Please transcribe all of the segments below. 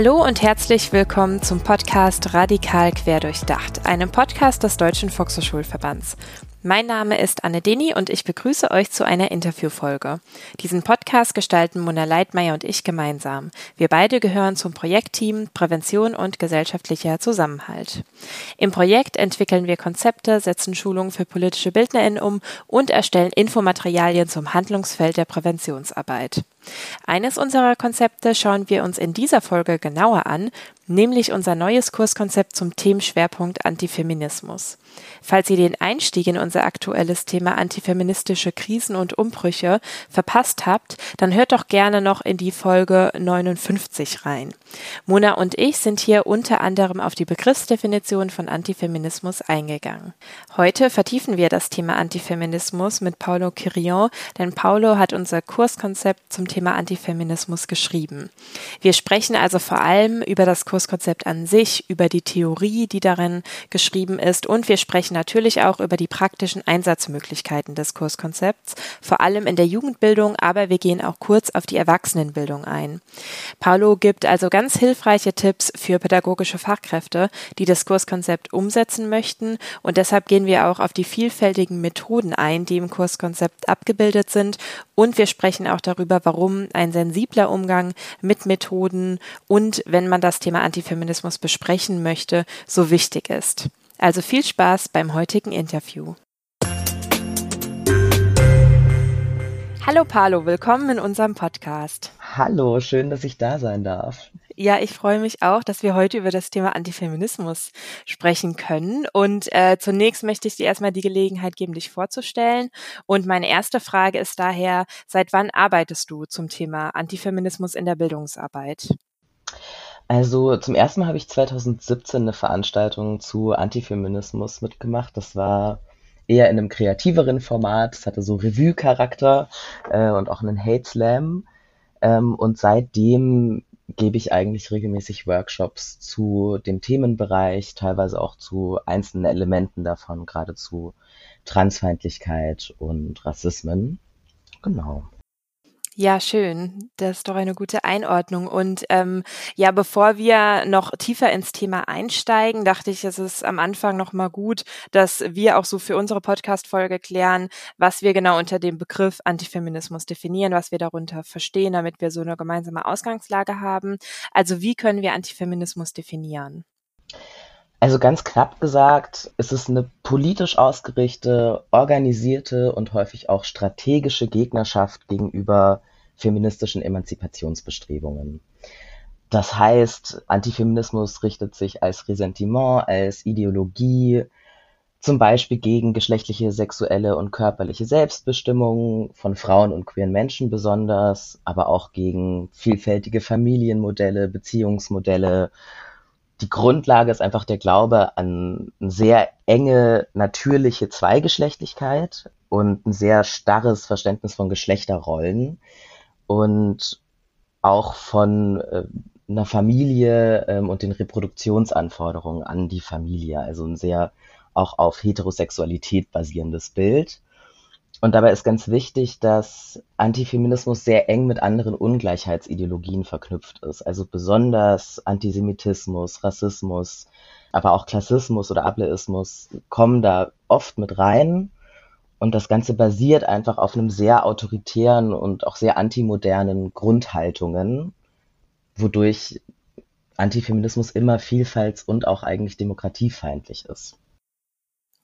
Hallo und herzlich willkommen zum Podcast Radikal Querdurchdacht, einem Podcast des Deutschen Volkshochschulverbands. Mein Name ist Anne Deni und ich begrüße euch zu einer Interviewfolge. Diesen Podcast gestalten Mona Leitmeier und ich gemeinsam. Wir beide gehören zum Projektteam Prävention und gesellschaftlicher Zusammenhalt. Im Projekt entwickeln wir Konzepte, setzen Schulungen für politische BildnerInnen um und erstellen Infomaterialien zum Handlungsfeld der Präventionsarbeit. Eines unserer Konzepte schauen wir uns in dieser Folge genauer an, nämlich unser neues Kurskonzept zum Themenschwerpunkt Antifeminismus. Falls ihr den Einstieg in unser aktuelles Thema antifeministische Krisen und Umbrüche verpasst habt, dann hört doch gerne noch in die Folge 59 rein. Mona und ich sind hier unter anderem auf die Begriffsdefinition von Antifeminismus eingegangen. Heute vertiefen wir das Thema Antifeminismus mit Paulo Quirion, denn Paulo hat unser Kurskonzept zum Thema Antifeminismus geschrieben. Wir sprechen also vor allem über das Kurskonzept Kurskonzept an sich, über die Theorie, die darin geschrieben ist. Und wir sprechen natürlich auch über die praktischen Einsatzmöglichkeiten des Kurskonzepts, vor allem in der Jugendbildung, aber wir gehen auch kurz auf die Erwachsenenbildung ein. Paulo gibt also ganz hilfreiche Tipps für pädagogische Fachkräfte, die das Kurskonzept umsetzen möchten. Und deshalb gehen wir auch auf die vielfältigen Methoden ein, die im Kurskonzept abgebildet sind. Und wir sprechen auch darüber, warum ein sensibler Umgang mit Methoden und wenn man das Thema Antifeminismus besprechen möchte, so wichtig ist. Also viel Spaß beim heutigen Interview. Hallo Palo, willkommen in unserem Podcast. Hallo, schön, dass ich da sein darf. Ja, ich freue mich auch, dass wir heute über das Thema Antifeminismus sprechen können. Und äh, zunächst möchte ich dir erstmal die Gelegenheit geben, dich vorzustellen. Und meine erste Frage ist daher, seit wann arbeitest du zum Thema Antifeminismus in der Bildungsarbeit? Also zum ersten Mal habe ich 2017 eine Veranstaltung zu Antifeminismus mitgemacht. Das war eher in einem kreativeren Format. Es hatte so Revue-Charakter äh, und auch einen Hate Slam. Ähm, und seitdem gebe ich eigentlich regelmäßig Workshops zu dem Themenbereich, teilweise auch zu einzelnen Elementen davon, gerade zu Transfeindlichkeit und Rassismen. Genau. Ja, schön. Das ist doch eine gute Einordnung. Und ähm, ja, bevor wir noch tiefer ins Thema einsteigen, dachte ich, es ist am Anfang noch mal gut, dass wir auch so für unsere Podcast-Folge klären, was wir genau unter dem Begriff Antifeminismus definieren, was wir darunter verstehen, damit wir so eine gemeinsame Ausgangslage haben. Also wie können wir Antifeminismus definieren? Also ganz knapp gesagt, ist es eine politisch ausgerichtete, organisierte und häufig auch strategische Gegnerschaft gegenüber feministischen Emanzipationsbestrebungen. Das heißt, Antifeminismus richtet sich als Ressentiment, als Ideologie zum Beispiel gegen geschlechtliche, sexuelle und körperliche Selbstbestimmung von Frauen und queeren Menschen besonders, aber auch gegen vielfältige Familienmodelle, Beziehungsmodelle die Grundlage ist einfach der Glaube an eine sehr enge, natürliche Zweigeschlechtlichkeit und ein sehr starres Verständnis von Geschlechterrollen und auch von äh, einer Familie ähm, und den Reproduktionsanforderungen an die Familie. Also ein sehr auch auf Heterosexualität basierendes Bild. Und dabei ist ganz wichtig, dass Antifeminismus sehr eng mit anderen Ungleichheitsideologien verknüpft ist. Also besonders Antisemitismus, Rassismus, aber auch Klassismus oder Ableismus kommen da oft mit rein. Und das Ganze basiert einfach auf einem sehr autoritären und auch sehr antimodernen Grundhaltungen, wodurch Antifeminismus immer vielfalts- und auch eigentlich demokratiefeindlich ist.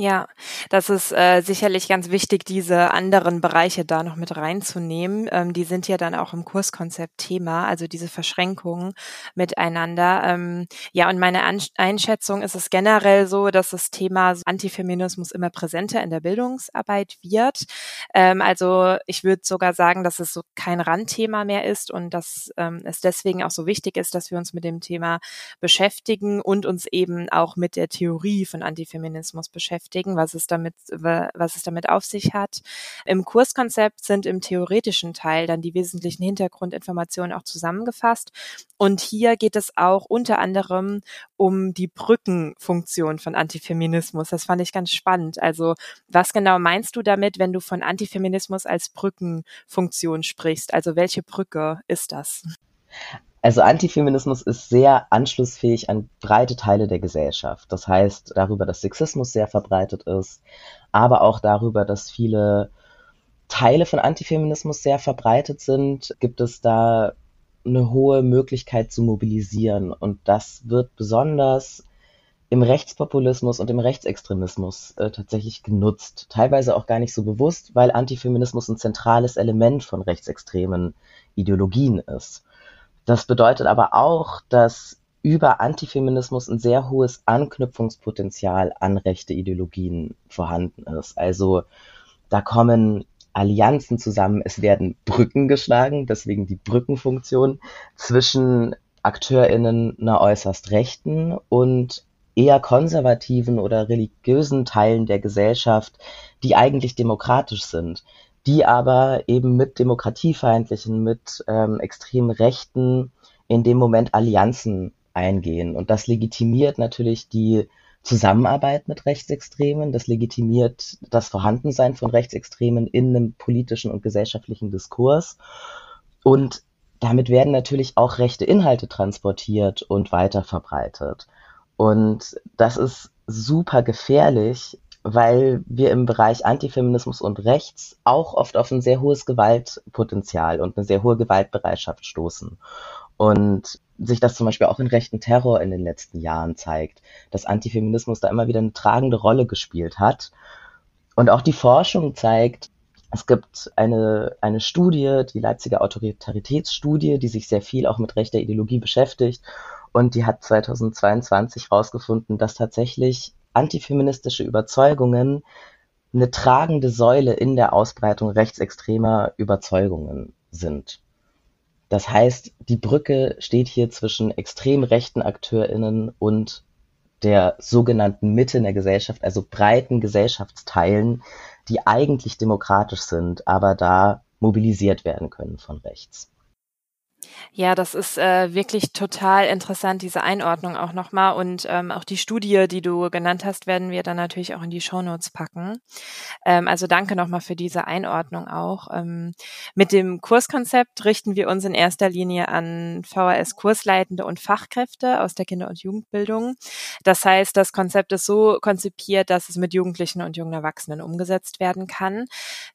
Ja, das ist äh, sicherlich ganz wichtig, diese anderen Bereiche da noch mit reinzunehmen. Ähm, die sind ja dann auch im Kurskonzept Thema, also diese Verschränkungen miteinander. Ähm, ja, und meine An Einschätzung ist es generell so, dass das Thema Antifeminismus immer präsenter in der Bildungsarbeit wird. Ähm, also ich würde sogar sagen, dass es so kein Randthema mehr ist und dass ähm, es deswegen auch so wichtig ist, dass wir uns mit dem Thema beschäftigen und uns eben auch mit der Theorie von Antifeminismus beschäftigen beschäftigen, was es damit, was es damit auf sich hat. Im Kurskonzept sind im theoretischen Teil dann die wesentlichen Hintergrundinformationen auch zusammengefasst. Und hier geht es auch unter anderem um die Brückenfunktion von Antifeminismus. Das fand ich ganz spannend. Also was genau meinst du damit, wenn du von Antifeminismus als Brückenfunktion sprichst? Also welche Brücke ist das? Also Antifeminismus ist sehr anschlussfähig an breite Teile der Gesellschaft. Das heißt darüber, dass Sexismus sehr verbreitet ist, aber auch darüber, dass viele Teile von Antifeminismus sehr verbreitet sind, gibt es da eine hohe Möglichkeit zu mobilisieren. Und das wird besonders im Rechtspopulismus und im Rechtsextremismus äh, tatsächlich genutzt. Teilweise auch gar nicht so bewusst, weil Antifeminismus ein zentrales Element von rechtsextremen Ideologien ist. Das bedeutet aber auch, dass über Antifeminismus ein sehr hohes Anknüpfungspotenzial an rechte Ideologien vorhanden ist. Also da kommen Allianzen zusammen, es werden Brücken geschlagen, deswegen die Brückenfunktion zwischen AkteurInnen einer äußerst rechten und eher konservativen oder religiösen Teilen der Gesellschaft, die eigentlich demokratisch sind, die aber eben mit demokratiefeindlichen, mit ähm, extrem Rechten in dem Moment Allianzen eingehen. Und das legitimiert natürlich die Zusammenarbeit mit Rechtsextremen, das legitimiert das Vorhandensein von Rechtsextremen in einem politischen und gesellschaftlichen Diskurs. Und damit werden natürlich auch rechte Inhalte transportiert und weiterverbreitet. Und das ist super gefährlich, weil wir im Bereich Antifeminismus und Rechts auch oft auf ein sehr hohes Gewaltpotenzial und eine sehr hohe Gewaltbereitschaft stoßen. Und sich das zum Beispiel auch in rechten Terror in den letzten Jahren zeigt, dass Antifeminismus da immer wieder eine tragende Rolle gespielt hat. Und auch die Forschung zeigt, es gibt eine, eine Studie, die Leipziger Autoritaritätsstudie, die sich sehr viel auch mit rechter Ideologie beschäftigt und die hat 2022 herausgefunden, dass tatsächlich antifeministische Überzeugungen eine tragende Säule in der Ausbreitung rechtsextremer Überzeugungen sind. Das heißt, die Brücke steht hier zwischen extrem rechten AkteurInnen und der sogenannten Mitte in der Gesellschaft, also breiten Gesellschaftsteilen, die eigentlich demokratisch sind, aber da mobilisiert werden können von rechts. Ja, das ist äh, wirklich total interessant, diese Einordnung auch nochmal. Und ähm, auch die Studie, die du genannt hast, werden wir dann natürlich auch in die Shownotes packen. Ähm, also danke nochmal für diese Einordnung auch. Ähm, mit dem Kurskonzept richten wir uns in erster Linie an VHS-Kursleitende und Fachkräfte aus der Kinder- und Jugendbildung. Das heißt, das Konzept ist so konzipiert, dass es mit Jugendlichen und jungen Erwachsenen umgesetzt werden kann.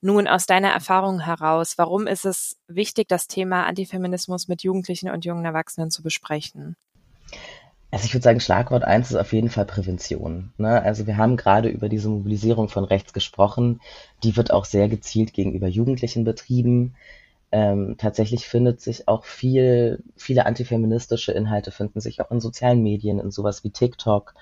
Nun aus deiner Erfahrung heraus, warum ist es wichtig, das Thema Antifeminismus mit Jugendlichen und jungen Erwachsenen zu besprechen? Also ich würde sagen, Schlagwort eins ist auf jeden Fall Prävention. Ne? Also wir haben gerade über diese Mobilisierung von rechts gesprochen. Die wird auch sehr gezielt gegenüber Jugendlichen betrieben. Ähm, tatsächlich findet sich auch viel, viele antifeministische Inhalte finden sich auch in sozialen Medien, in sowas wie TikTok,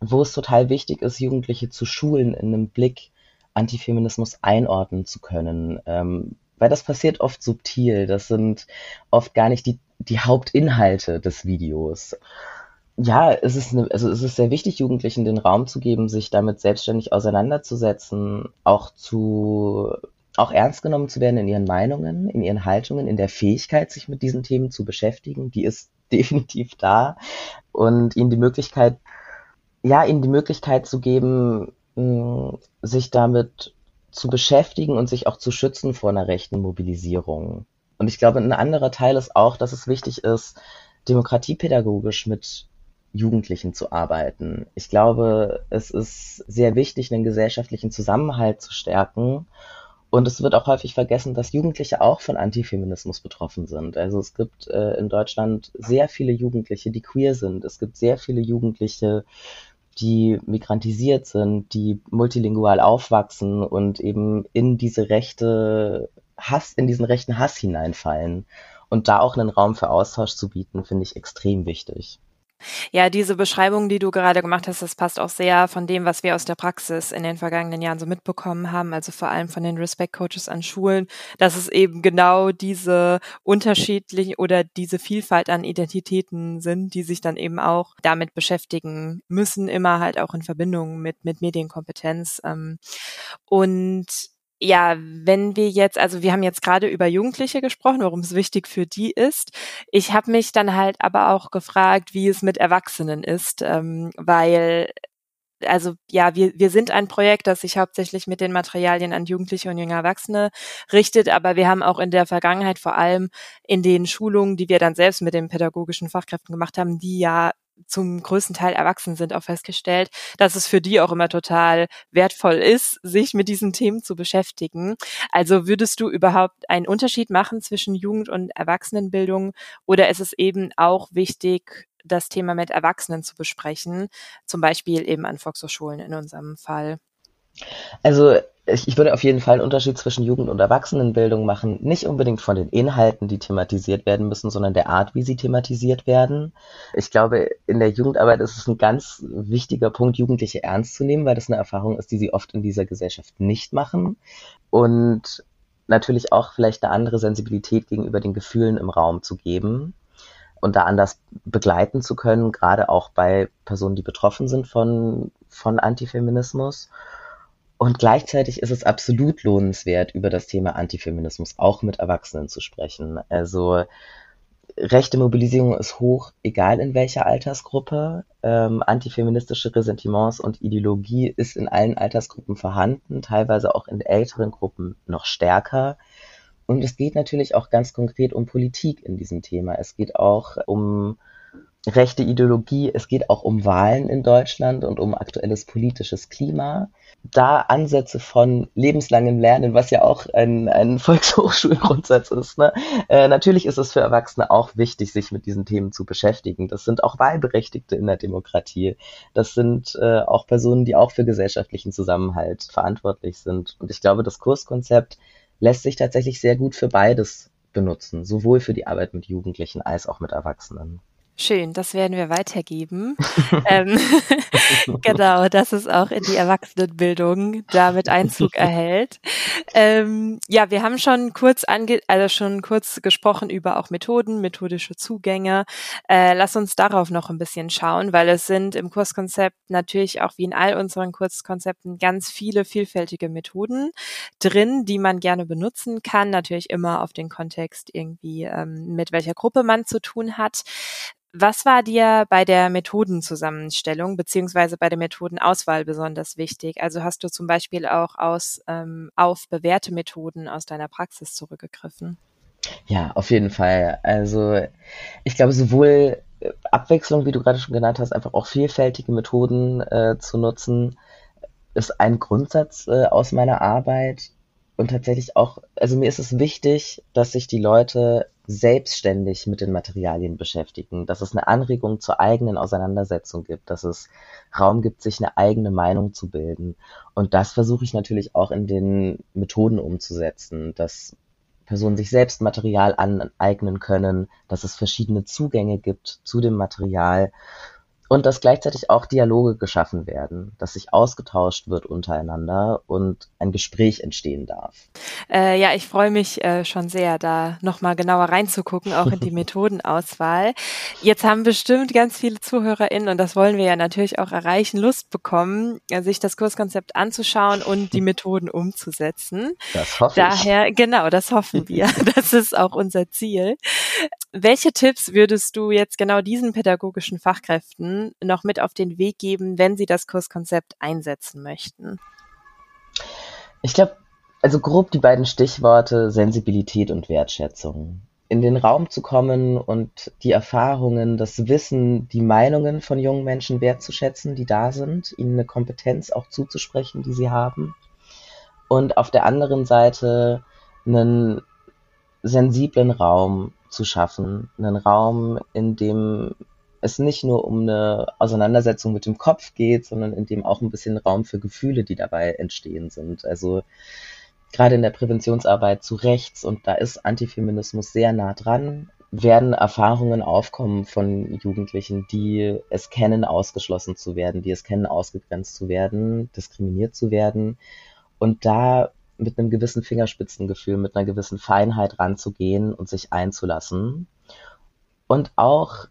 wo es total wichtig ist, Jugendliche zu schulen, in einem Blick Antifeminismus einordnen zu können. Ähm, weil das passiert oft subtil. Das sind oft gar nicht die, die Hauptinhalte des Videos. Ja, es ist, eine, also es ist sehr wichtig, Jugendlichen den Raum zu geben, sich damit selbstständig auseinanderzusetzen, auch zu, auch ernst genommen zu werden in ihren Meinungen, in ihren Haltungen, in der Fähigkeit, sich mit diesen Themen zu beschäftigen. Die ist definitiv da und ihnen die Möglichkeit, ja, ihnen die Möglichkeit zu geben, sich damit zu beschäftigen und sich auch zu schützen vor einer rechten Mobilisierung. Und ich glaube, ein anderer Teil ist auch, dass es wichtig ist, demokratiepädagogisch mit Jugendlichen zu arbeiten. Ich glaube, es ist sehr wichtig, einen gesellschaftlichen Zusammenhalt zu stärken. Und es wird auch häufig vergessen, dass Jugendliche auch von Antifeminismus betroffen sind. Also es gibt äh, in Deutschland sehr viele Jugendliche, die queer sind. Es gibt sehr viele Jugendliche, die migrantisiert sind, die multilingual aufwachsen und eben in diese rechte Hass, in diesen rechten Hass hineinfallen. Und da auch einen Raum für Austausch zu bieten, finde ich extrem wichtig. Ja, diese Beschreibung, die du gerade gemacht hast, das passt auch sehr von dem, was wir aus der Praxis in den vergangenen Jahren so mitbekommen haben, also vor allem von den Respect Coaches an Schulen, dass es eben genau diese unterschiedlichen oder diese Vielfalt an Identitäten sind, die sich dann eben auch damit beschäftigen müssen, immer halt auch in Verbindung mit, mit Medienkompetenz. Ähm, und ja, wenn wir jetzt, also wir haben jetzt gerade über Jugendliche gesprochen, warum es wichtig für die ist. Ich habe mich dann halt aber auch gefragt, wie es mit Erwachsenen ist, ähm, weil also ja, wir, wir sind ein Projekt, das sich hauptsächlich mit den Materialien an Jugendliche und junge Erwachsene richtet, aber wir haben auch in der Vergangenheit vor allem in den Schulungen, die wir dann selbst mit den pädagogischen Fachkräften gemacht haben, die ja zum größten Teil erwachsen sind, auch festgestellt, dass es für die auch immer total wertvoll ist, sich mit diesen Themen zu beschäftigen. Also würdest du überhaupt einen Unterschied machen zwischen Jugend- und Erwachsenenbildung oder ist es eben auch wichtig, das Thema mit Erwachsenen zu besprechen, zum Beispiel eben an Volkshochschulen in unserem Fall? Also ich, ich würde auf jeden Fall einen Unterschied zwischen Jugend- und Erwachsenenbildung machen. Nicht unbedingt von den Inhalten, die thematisiert werden müssen, sondern der Art, wie sie thematisiert werden. Ich glaube, in der Jugendarbeit ist es ein ganz wichtiger Punkt, Jugendliche ernst zu nehmen, weil das eine Erfahrung ist, die sie oft in dieser Gesellschaft nicht machen. Und natürlich auch vielleicht eine andere Sensibilität gegenüber den Gefühlen im Raum zu geben und da anders begleiten zu können, gerade auch bei Personen, die betroffen sind von, von Antifeminismus. Und gleichzeitig ist es absolut lohnenswert, über das Thema Antifeminismus auch mit Erwachsenen zu sprechen. Also rechte Mobilisierung ist hoch, egal in welcher Altersgruppe. Ähm, antifeministische Ressentiments und Ideologie ist in allen Altersgruppen vorhanden, teilweise auch in älteren Gruppen noch stärker. Und es geht natürlich auch ganz konkret um Politik in diesem Thema. Es geht auch um rechte Ideologie, es geht auch um Wahlen in Deutschland und um aktuelles politisches Klima. Da Ansätze von lebenslangem Lernen, was ja auch ein, ein Volkshochschulgrundsatz ist. Ne? Äh, natürlich ist es für Erwachsene auch wichtig, sich mit diesen Themen zu beschäftigen. Das sind auch Wahlberechtigte in der Demokratie. Das sind äh, auch Personen, die auch für gesellschaftlichen Zusammenhalt verantwortlich sind. Und ich glaube, das Kurskonzept lässt sich tatsächlich sehr gut für beides benutzen, sowohl für die Arbeit mit Jugendlichen als auch mit Erwachsenen. Schön, das werden wir weitergeben. ähm, genau, dass es auch in die Erwachsenenbildung damit Einzug erhält. Ähm, ja, wir haben schon kurz ange also schon kurz gesprochen über auch Methoden, methodische Zugänge. Äh, lass uns darauf noch ein bisschen schauen, weil es sind im Kurskonzept natürlich auch wie in all unseren Kurskonzepten ganz viele vielfältige Methoden drin, die man gerne benutzen kann. Natürlich immer auf den Kontext irgendwie, ähm, mit welcher Gruppe man zu tun hat. Was war dir bei der Methodenzusammenstellung beziehungsweise bei der Methodenauswahl besonders wichtig? Also hast du zum Beispiel auch aus, ähm, auf bewährte Methoden aus deiner Praxis zurückgegriffen? Ja, auf jeden Fall. Also ich glaube, sowohl äh, Abwechslung, wie du gerade schon genannt hast, einfach auch vielfältige Methoden äh, zu nutzen, ist ein Grundsatz äh, aus meiner Arbeit. Und tatsächlich auch, also mir ist es wichtig, dass sich die Leute selbstständig mit den Materialien beschäftigen, dass es eine Anregung zur eigenen Auseinandersetzung gibt, dass es Raum gibt, sich eine eigene Meinung zu bilden. Und das versuche ich natürlich auch in den Methoden umzusetzen, dass Personen sich selbst Material aneignen können, dass es verschiedene Zugänge gibt zu dem Material und dass gleichzeitig auch Dialoge geschaffen werden, dass sich ausgetauscht wird untereinander und ein Gespräch entstehen darf. Äh, ja, ich freue mich äh, schon sehr, da nochmal genauer reinzugucken, auch in die Methodenauswahl. Jetzt haben bestimmt ganz viele ZuhörerInnen, und das wollen wir ja natürlich auch erreichen, Lust bekommen, äh, sich das Kurskonzept anzuschauen und die Methoden umzusetzen. Das hoffe Daher, ich. genau, das hoffen wir. Das ist auch unser Ziel. Welche Tipps würdest du jetzt genau diesen pädagogischen Fachkräften noch mit auf den Weg geben, wenn sie das Kurskonzept einsetzen möchten? Ich glaube, also grob die beiden Stichworte Sensibilität und Wertschätzung. In den Raum zu kommen und die Erfahrungen, das Wissen, die Meinungen von jungen Menschen wertzuschätzen, die da sind, ihnen eine Kompetenz auch zuzusprechen, die sie haben. Und auf der anderen Seite einen sensiblen Raum zu schaffen. Einen Raum, in dem es nicht nur um eine Auseinandersetzung mit dem Kopf geht, sondern in dem auch ein bisschen Raum für Gefühle, die dabei entstehen sind. Also gerade in der Präventionsarbeit zu rechts, und da ist Antifeminismus sehr nah dran, werden Erfahrungen aufkommen von Jugendlichen, die es kennen, ausgeschlossen zu werden, die es kennen, ausgegrenzt zu werden, diskriminiert zu werden. Und da mit einem gewissen Fingerspitzengefühl, mit einer gewissen Feinheit ranzugehen und sich einzulassen. Und auch,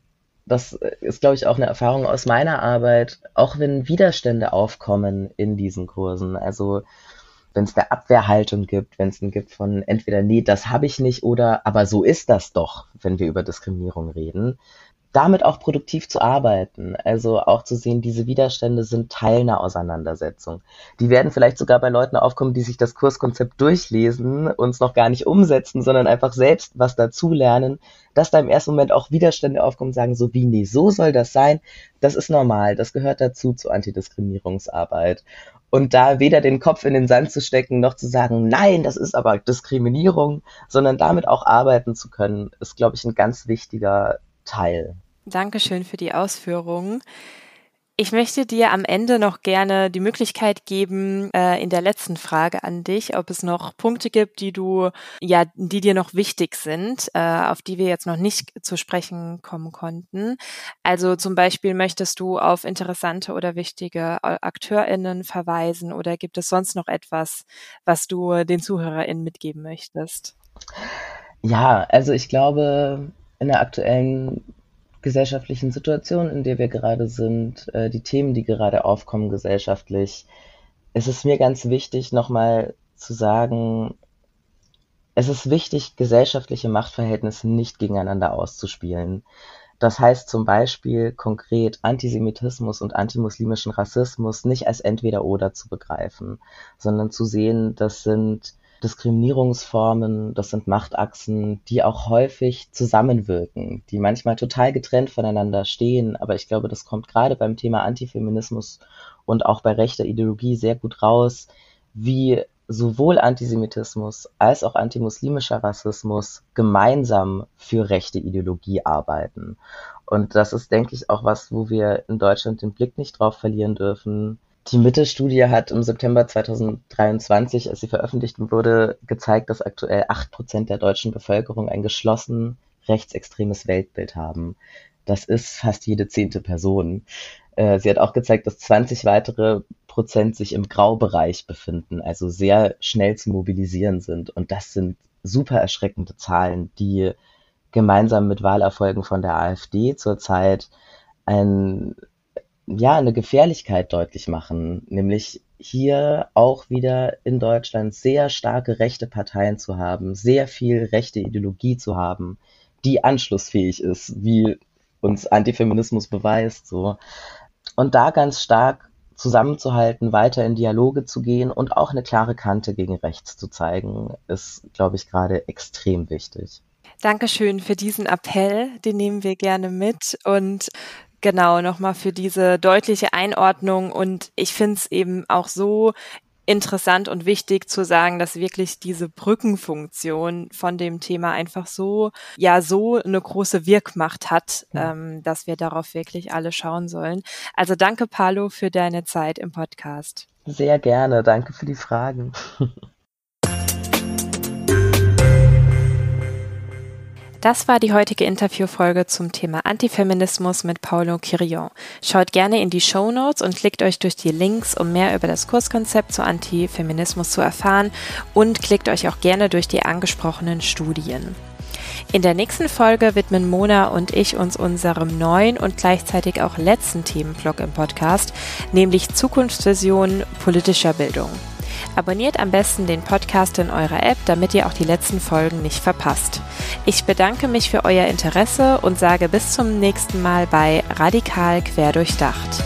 das ist, glaube ich, auch eine Erfahrung aus meiner Arbeit, auch wenn Widerstände aufkommen in diesen Kursen, also wenn es eine Abwehrhaltung gibt, wenn es einen gibt von entweder, nee, das habe ich nicht oder aber so ist das doch, wenn wir über Diskriminierung reden, damit auch produktiv zu arbeiten. Also auch zu sehen, diese Widerstände sind Teil einer Auseinandersetzung. Die werden vielleicht sogar bei Leuten aufkommen, die sich das Kurskonzept durchlesen und es noch gar nicht umsetzen, sondern einfach selbst was dazulernen, dass da im ersten Moment auch Widerstände aufkommen sagen, so wie, nee, so soll das sein. Das ist normal, das gehört dazu zur Antidiskriminierungsarbeit. Und da weder den Kopf in den Sand zu stecken, noch zu sagen, nein, das ist aber Diskriminierung, sondern damit auch arbeiten zu können, ist, glaube ich, ein ganz wichtiger Teil. Dankeschön für die Ausführungen. Ich möchte dir am Ende noch gerne die Möglichkeit geben, äh, in der letzten Frage an dich, ob es noch Punkte gibt, die du, ja, die dir noch wichtig sind, äh, auf die wir jetzt noch nicht zu sprechen kommen konnten. Also zum Beispiel möchtest du auf interessante oder wichtige äh, AkteurInnen verweisen oder gibt es sonst noch etwas, was du den ZuhörerInnen mitgeben möchtest? Ja, also ich glaube, in der aktuellen gesellschaftlichen Situation, in der wir gerade sind, äh, die Themen, die gerade aufkommen gesellschaftlich, es ist mir ganz wichtig, nochmal zu sagen, es ist wichtig, gesellschaftliche Machtverhältnisse nicht gegeneinander auszuspielen. Das heißt zum Beispiel konkret Antisemitismus und antimuslimischen Rassismus nicht als entweder oder zu begreifen, sondern zu sehen, das sind Diskriminierungsformen, das sind Machtachsen, die auch häufig zusammenwirken, die manchmal total getrennt voneinander stehen. Aber ich glaube, das kommt gerade beim Thema Antifeminismus und auch bei rechter Ideologie sehr gut raus, wie sowohl Antisemitismus als auch antimuslimischer Rassismus gemeinsam für rechte Ideologie arbeiten. Und das ist, denke ich, auch was, wo wir in Deutschland den Blick nicht drauf verlieren dürfen, die Mitte-Studie hat im September 2023, als sie veröffentlicht wurde, gezeigt, dass aktuell acht Prozent der deutschen Bevölkerung ein geschlossen rechtsextremes Weltbild haben. Das ist fast jede zehnte Person. Äh, sie hat auch gezeigt, dass 20 weitere Prozent sich im Graubereich befinden, also sehr schnell zu mobilisieren sind. Und das sind super erschreckende Zahlen, die gemeinsam mit Wahlerfolgen von der AfD zurzeit ein ja, eine Gefährlichkeit deutlich machen, nämlich hier auch wieder in Deutschland sehr starke rechte Parteien zu haben, sehr viel rechte Ideologie zu haben, die anschlussfähig ist, wie uns Antifeminismus beweist, so. Und da ganz stark zusammenzuhalten, weiter in Dialoge zu gehen und auch eine klare Kante gegen rechts zu zeigen, ist, glaube ich, gerade extrem wichtig. Dankeschön für diesen Appell, den nehmen wir gerne mit und Genau, nochmal für diese deutliche Einordnung. Und ich finde es eben auch so interessant und wichtig zu sagen, dass wirklich diese Brückenfunktion von dem Thema einfach so, ja, so eine große Wirkmacht hat, ähm, dass wir darauf wirklich alle schauen sollen. Also danke, Palo, für deine Zeit im Podcast. Sehr gerne. Danke für die Fragen. Das war die heutige Interviewfolge zum Thema Antifeminismus mit Paulo Quirion. Schaut gerne in die Show Notes und klickt euch durch die Links, um mehr über das Kurskonzept zu Antifeminismus zu erfahren und klickt euch auch gerne durch die angesprochenen Studien. In der nächsten Folge widmen Mona und ich uns unserem neuen und gleichzeitig auch letzten Themenblock im Podcast, nämlich Zukunftsvisionen politischer Bildung. Abonniert am besten den Podcast in eurer App, damit ihr auch die letzten Folgen nicht verpasst. Ich bedanke mich für euer Interesse und sage bis zum nächsten Mal bei Radikal Querdurchdacht.